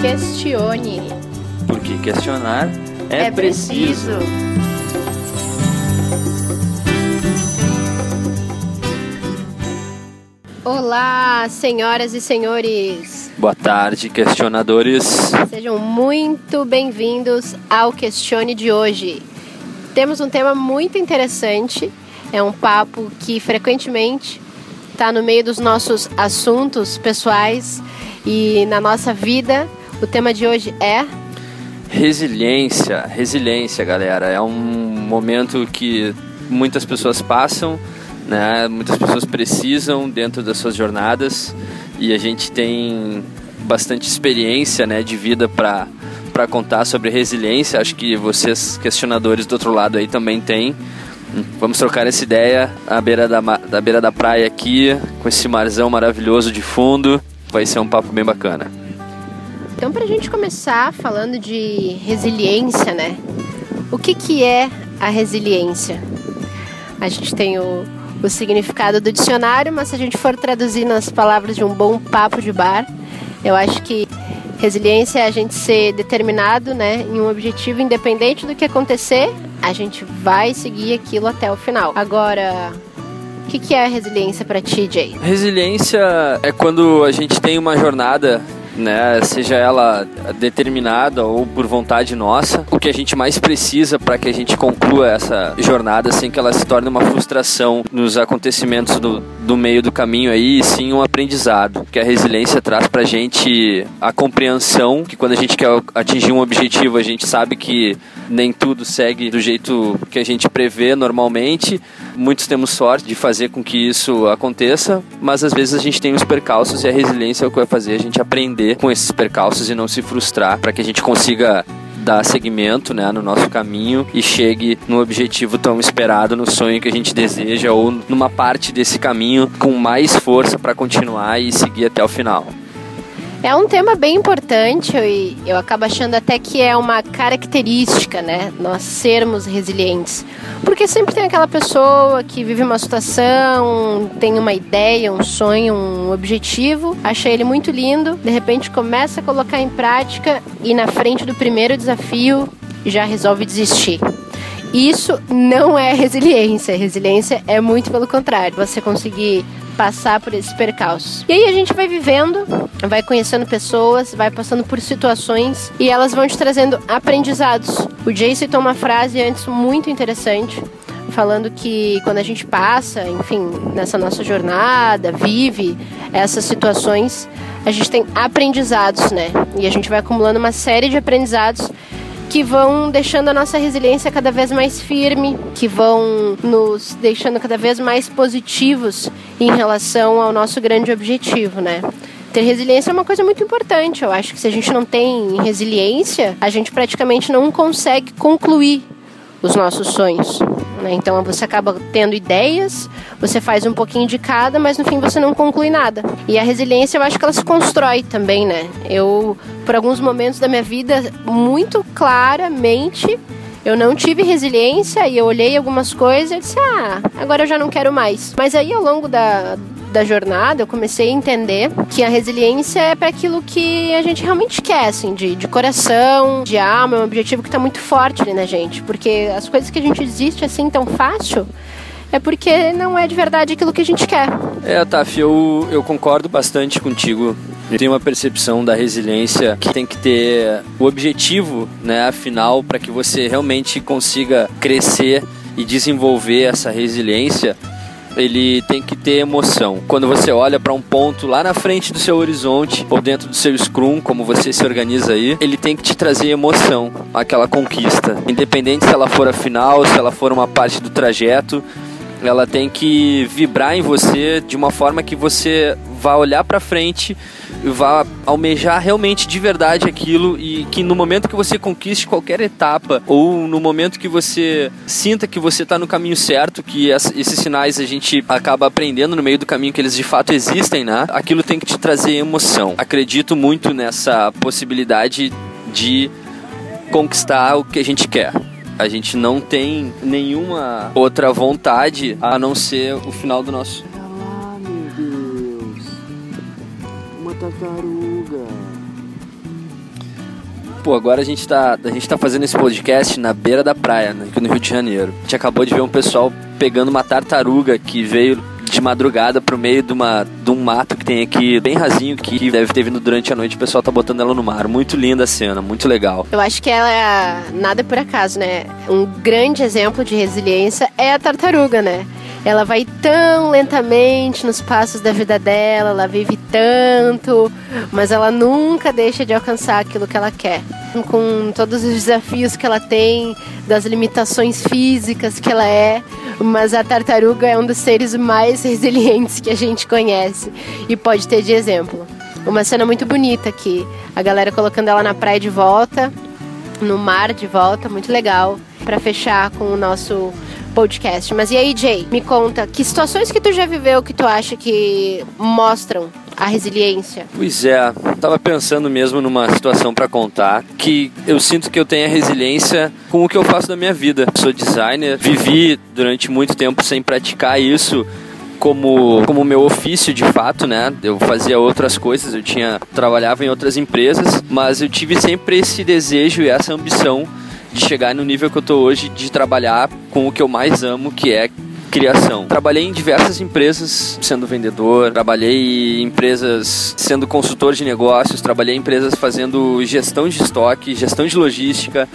Questione. Porque questionar é, É preciso. Olá, senhoras e senhores. Boa tarde, questionadores. Sejam muito bem-vindos ao Questione de hoje. Temos um tema muito interessante. É um papo que frequentemente está no meio dos nossos assuntos pessoais e na nossa vida. O tema de hoje é Resiliência, resiliência, galera. É um momento que muitas pessoas passam, né? Muitas pessoas precisam dentro das suas jornadas e a gente tem bastante experiência, né, de vida para para contar sobre resiliência. Acho que vocês questionadores do outro lado aí também têm. Vamos trocar essa ideia à beira da, da beira da praia aqui, com esse marzão maravilhoso de fundo. Vai ser um papo bem bacana. Então, para a gente começar falando de resiliência, né? O que, que é a resiliência? A gente tem o, o significado do dicionário, mas se a gente for traduzir nas palavras de um bom papo de bar, eu acho que resiliência é a gente ser determinado, né, em um objetivo independente do que acontecer, a gente vai seguir aquilo até o final. Agora, o que, que é resiliência para ti, Jay? Resiliência é quando a gente tem uma jornada, né, seja ela determinada ou por vontade nossa, o que a gente mais precisa para que a gente conclua essa jornada sem que ela se torne uma frustração nos acontecimentos do, do meio do caminho aí, e sim um aprendizado. Que a resiliência traz pra gente a compreensão que quando a gente quer atingir um objetivo, a gente sabe que nem tudo segue do jeito que a gente prevê normalmente. Muitos temos sorte de fazer com que isso aconteça, mas às vezes a gente tem os percalços e a resiliência é o que vai fazer a gente aprender com esses percalços e não se frustrar para que a gente consiga dar seguimento né, no nosso caminho e chegue no objetivo tão esperado, no sonho que a gente deseja ou numa parte desse caminho com mais força para continuar e seguir até o final. É um tema bem importante e eu acabo achando até que é uma característica, né? Nós sermos resilientes. Porque sempre tem aquela pessoa que vive uma situação, tem uma ideia, um sonho, um objetivo, acha ele muito lindo, de repente começa a colocar em prática e na frente do primeiro desafio já resolve desistir. Isso não é resiliência. Resiliência é muito pelo contrário. Você conseguir passar por esses percalços. E aí a gente vai vivendo, vai conhecendo pessoas, vai passando por situações e elas vão te trazendo aprendizados. O Jay citou uma frase antes muito interessante, falando que quando a gente passa, enfim, nessa nossa jornada, vive essas situações, a gente tem aprendizados, né? E a gente vai acumulando uma série de aprendizados que vão deixando a nossa resiliência cada vez mais firme, que vão nos deixando cada vez mais positivos em relação ao nosso grande objetivo, né? Ter resiliência é uma coisa muito importante. Eu acho que se a gente não tem resiliência, a gente praticamente não consegue concluir os nossos sonhos. Né? Então você acaba tendo ideias, você faz um pouquinho de cada, mas no fim você não conclui nada. E a resiliência eu acho que ela se constrói também, né? Eu, por alguns momentos da minha vida, muito claramente, eu não tive resiliência e eu olhei algumas coisas e disse, ah, agora eu já não quero mais. Mas aí ao longo da, da jornada, eu comecei a entender que a resiliência é para aquilo que a gente realmente quer, assim, de, de coração, de alma, é um objetivo que tá muito forte ali na gente. Porque as coisas que a gente desiste assim tão fácil é porque não é de verdade aquilo que a gente quer. É, Taf, eu, eu concordo bastante contigo. Eu tenho uma percepção da resiliência que tem que ter o objetivo, né, afinal, para que você realmente consiga crescer e desenvolver essa resiliência. Ele tem que ter emoção. Quando você olha para um ponto lá na frente do seu horizonte ou dentro do seu scrum, como você se organiza aí, ele tem que te trazer emoção, aquela conquista. Independente se ela for a final, se ela for uma parte do trajeto, ela tem que vibrar em você de uma forma que você vá olhar para frente vá almejar realmente de verdade aquilo e que no momento que você conquiste qualquer etapa ou no momento que você sinta que você está no caminho certo, que esses sinais a gente acaba aprendendo no meio do caminho que eles de fato existem, né? Aquilo tem que te trazer emoção. Acredito muito nessa possibilidade de conquistar o que a gente quer. A gente não tem nenhuma outra vontade a não ser o final do nosso. Pô, agora a gente tá, a gente tá fazendo esse podcast na beira da praia, né, aqui no Rio de Janeiro. A gente acabou de ver um pessoal pegando uma tartaruga que veio de madrugada pro meio de, uma, de um mato que tem aqui, bem rasinho, que deve ter vindo durante a noite. O pessoal tá botando ela no mar. Muito linda a cena, muito legal. Eu acho que ela é nada por acaso, né? Um grande exemplo de resiliência é a tartaruga, né? Ela vai tão lentamente nos passos da vida dela, ela vive tanto, mas ela nunca deixa de alcançar aquilo que ela quer. Com todos os desafios que ela tem, das limitações físicas que ela é, mas a tartaruga é um dos seres mais resilientes que a gente conhece e pode ter de exemplo. Uma cena muito bonita aqui, a galera colocando ela na praia de volta, no mar de volta, muito legal, para fechar com o nosso podcast. Mas e aí, Jay, me conta, que situações que tu já viveu que tu acha que mostram a resiliência? Pois é, tava pensando mesmo numa situação para contar que eu sinto que eu tenho a resiliência com o que eu faço da minha vida. Sou designer, vivi durante muito tempo sem praticar isso como como meu ofício de fato, né? Eu fazia outras coisas, eu tinha trabalhava em outras empresas, mas eu tive sempre esse desejo e essa ambição de chegar no nível que eu tô hoje de trabalhar com o que eu mais amo, que é criação. Trabalhei em diversas empresas sendo vendedor, trabalhei em empresas sendo consultor de negócios, trabalhei em empresas fazendo gestão de estoque, gestão de logística,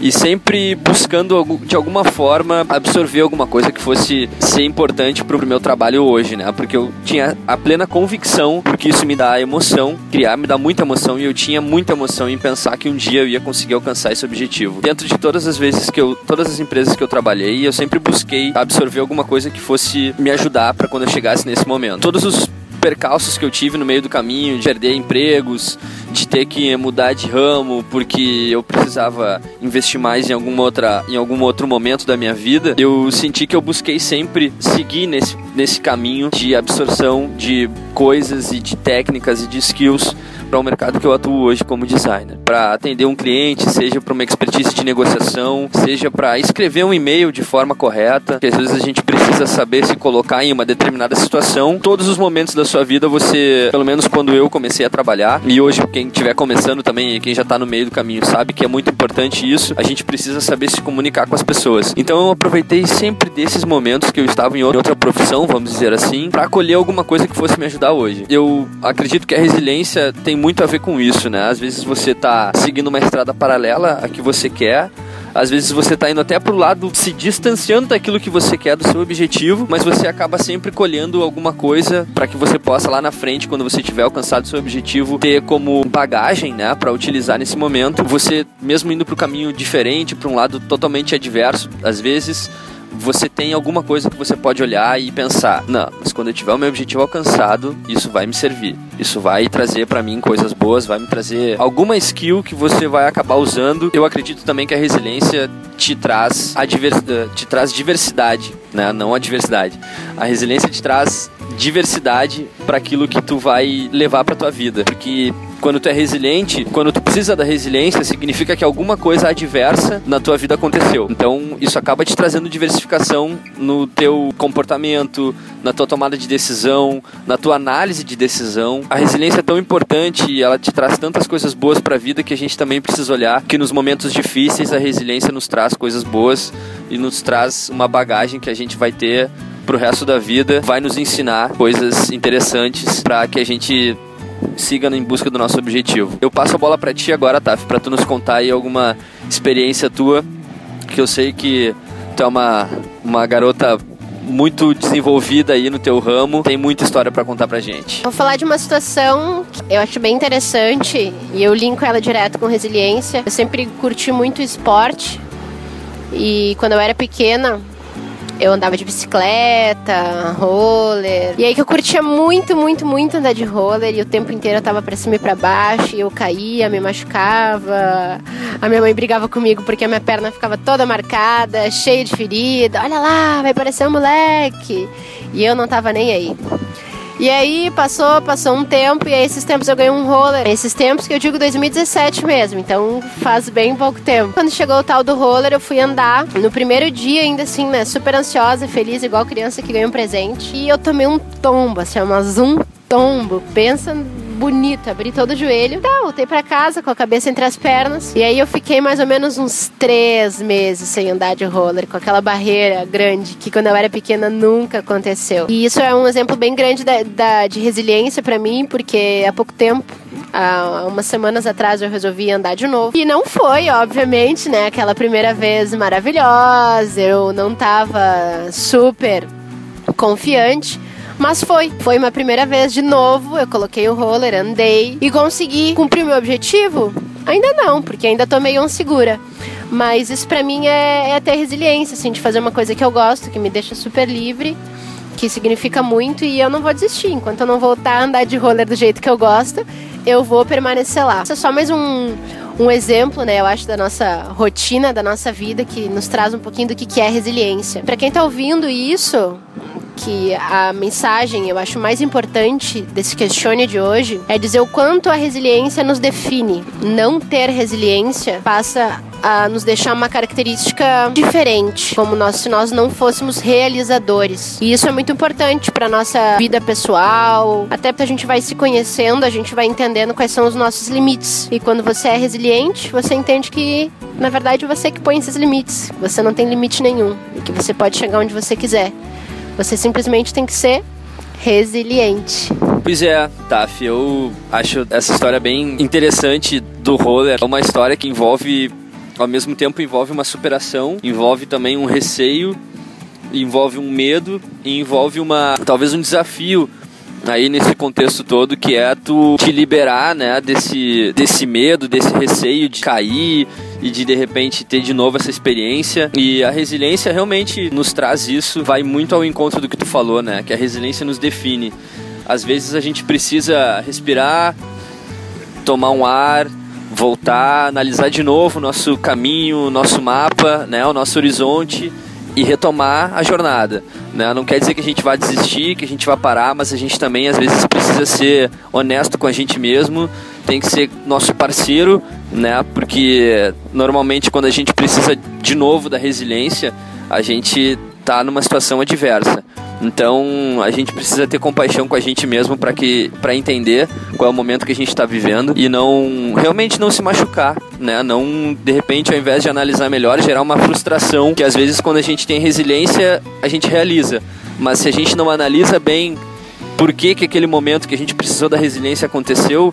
e sempre buscando de alguma forma absorver alguma coisa que fosse ser importante para o meu trabalho hoje, né? Porque eu tinha a plena convicção, porque isso me dá emoção, criar me dá muita emoção e eu tinha muita emoção em pensar que um dia eu ia conseguir alcançar esse objetivo. Dentro de todas as vezes que eu, todas as empresas que eu trabalhei, eu sempre busquei absorver alguma coisa que fosse me ajudar para quando eu chegasse nesse momento. Todos os percalços que eu tive no meio do caminho, de perder empregos, de ter que mudar de ramo porque eu precisava investir mais em alguma outra em algum outro momento da minha vida, eu senti que eu busquei sempre seguir nesse, nesse caminho de absorção de coisas e de técnicas e de skills para o mercado que eu atuo hoje como designer. Para atender um cliente, seja para uma expertise de negociação, seja para escrever um e-mail de forma correta, que às vezes a gente precisa saber se colocar em uma determinada situação. Todos os momentos da sua vida você, pelo menos quando eu comecei a trabalhar, e hoje quem estiver começando também, quem já está no meio do caminho sabe que é muito importante isso, a gente precisa saber se comunicar com as pessoas. Então eu aproveitei sempre desses momentos que eu estava em outra profissão, vamos dizer assim, para acolher alguma coisa que fosse me ajudar hoje. Eu acredito que a resiliência tem muito a ver com isso, né? Às vezes você tá seguindo uma estrada paralela a que você quer, às vezes você está indo até pro lado se distanciando daquilo que você quer, do seu objetivo, mas você acaba sempre colhendo alguma coisa para que você possa lá na frente, quando você tiver alcançado seu objetivo, ter como bagagem, né, para utilizar nesse momento. Você mesmo indo pro caminho diferente, para um lado totalmente adverso, às vezes você tem alguma coisa que você pode olhar e pensar: não, mas quando eu tiver o meu objetivo alcançado, isso vai me servir. Isso vai trazer para mim coisas boas, vai me trazer alguma skill que você vai acabar usando. Eu acredito também que a resiliência te traz a divers... te traz diversidade, né? Não a diversidade. A resiliência te traz diversidade para aquilo que tu vai levar para tua vida, porque quando tu é resiliente, quando tu precisa da resiliência, significa que alguma coisa adversa na tua vida aconteceu. Então, isso acaba te trazendo diversificação no teu comportamento, na tua tomada de decisão, na tua análise de decisão. A resiliência é tão importante e ela te traz tantas coisas boas para a vida que a gente também precisa olhar que nos momentos difíceis a resiliência nos traz coisas boas e nos traz uma bagagem que a gente vai ter pro resto da vida, vai nos ensinar coisas interessantes para que a gente siga em busca do nosso objetivo. Eu passo a bola para ti agora, Taf, para tu nos contar aí alguma experiência tua, que eu sei que tu é uma, uma garota muito desenvolvida aí no teu ramo, tem muita história para contar pra gente. Vou falar de uma situação que eu acho bem interessante e eu linko ela direto com resiliência. Eu sempre curti muito esporte e quando eu era pequena, eu andava de bicicleta, roller. E aí que eu curtia muito, muito, muito andar de roller. E o tempo inteiro eu tava pra cima e pra baixo. E eu caía, me machucava. A minha mãe brigava comigo porque a minha perna ficava toda marcada, cheia de ferida. Olha lá, vai parecer um moleque. E eu não tava nem aí. E aí passou, passou um tempo, e aí esses tempos eu ganhei um roller. Esses tempos que eu digo 2017 mesmo, então faz bem pouco tempo. Quando chegou o tal do roller, eu fui andar. No primeiro dia, ainda assim, né, super ansiosa, feliz, igual criança que ganha um presente. E eu tomei um tombo, assim, mas um tombo. Pensa bonito, abri todo o joelho. Tá, voltei para casa com a cabeça entre as pernas. E aí eu fiquei mais ou menos uns três meses sem andar de roller, com aquela barreira grande que quando eu era pequena nunca aconteceu. E isso é um exemplo bem grande da, da de resiliência para mim, porque há pouco tempo há umas semanas atrás eu resolvi andar de novo. E não foi, obviamente, né? Aquela primeira vez maravilhosa. Eu não tava super confiante. Mas foi, foi uma primeira vez de novo. Eu coloquei o roller, andei e consegui cumprir o meu objetivo? Ainda não, porque ainda tô meio insegura. Mas isso pra mim é, é ter resiliência, assim, de fazer uma coisa que eu gosto, que me deixa super livre que significa muito e eu não vou desistir. Enquanto eu não voltar a andar de roller do jeito que eu gosto, eu vou permanecer lá. Isso é só mais um, um exemplo, né, eu acho, da nossa rotina, da nossa vida, que nos traz um pouquinho do que é resiliência. Para quem tá ouvindo isso, que a mensagem eu acho mais importante desse questione de hoje é dizer o quanto a resiliência nos define. Não ter resiliência passa a nos deixar uma característica diferente, como nós se nós não fôssemos realizadores. E isso é muito importante para nossa vida pessoal, até porque a gente vai se conhecendo, a gente vai entendendo quais são os nossos limites. E quando você é resiliente, você entende que na verdade você que põe esses limites, você não tem limite nenhum e que você pode chegar onde você quiser. Você simplesmente tem que ser resiliente. Pois é, Taf, eu acho essa história bem interessante do roller. É uma história que envolve, ao mesmo tempo, envolve uma superação, envolve também um receio, envolve um medo e envolve uma talvez um desafio aí nesse contexto todo que é tu te liberar, né, desse, desse medo, desse receio de cair e de de repente ter de novo essa experiência. E a resiliência realmente nos traz isso, vai muito ao encontro do que tu falou, né, que a resiliência nos define. Às vezes a gente precisa respirar, tomar um ar, voltar, analisar de novo o nosso caminho, o nosso mapa, né, o nosso horizonte e retomar a jornada. Né? Não quer dizer que a gente vai desistir, que a gente vai parar, mas a gente também às vezes precisa ser honesto com a gente mesmo, tem que ser nosso parceiro, né? Porque normalmente quando a gente precisa de novo da resiliência, a gente está numa situação adversa. Então a gente precisa ter compaixão com a gente mesmo para que para entender qual é o momento que a gente está vivendo e não realmente não se machucar, né? Não de repente ao invés de analisar melhor gerar uma frustração que às vezes quando a gente tem resiliência a gente realiza, mas se a gente não analisa bem por que que aquele momento que a gente precisou da resiliência aconteceu,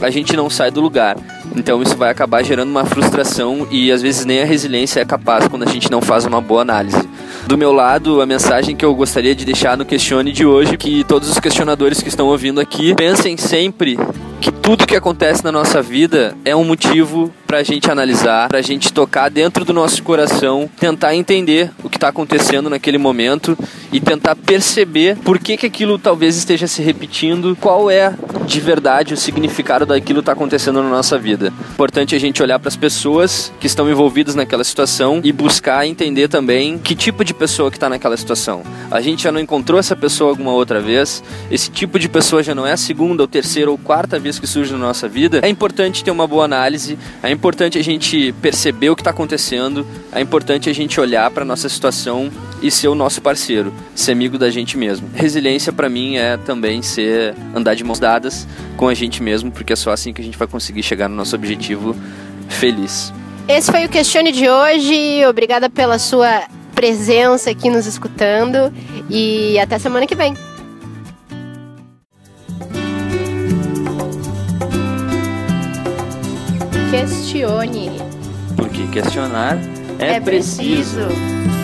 a gente não sai do lugar. Então isso vai acabar gerando uma frustração e às vezes nem a resiliência é capaz quando a gente não faz uma boa análise. Do meu lado, a mensagem que eu gostaria de deixar no Questione de hoje, que todos os questionadores que estão ouvindo aqui pensem sempre que tudo que acontece na nossa vida é um motivo para a gente analisar, para a gente tocar dentro do nosso coração, tentar entender o que está acontecendo naquele momento e tentar perceber por que, que aquilo talvez esteja se repetindo, qual é de verdade o significado daquilo que está acontecendo na nossa vida. Importante a gente olhar para as pessoas que estão envolvidas naquela situação e buscar entender também que tipo de pessoa que está naquela situação. A gente já não encontrou essa pessoa alguma outra vez, esse tipo de pessoa já não é a segunda ou terceira ou quarta vez que surge na nossa vida. É importante ter uma boa análise, é importante a gente perceber o que está acontecendo, é importante a gente olhar para nossa situação e ser o nosso parceiro, ser amigo da gente mesmo. Resiliência para mim é também ser andar de mãos dadas com a gente mesmo, porque é só assim que a gente vai conseguir chegar no nosso objetivo feliz. Esse foi o Questione de hoje. Obrigada pela sua presença aqui nos escutando e até semana que vem. Questione. Porque questionar é, é preciso. preciso.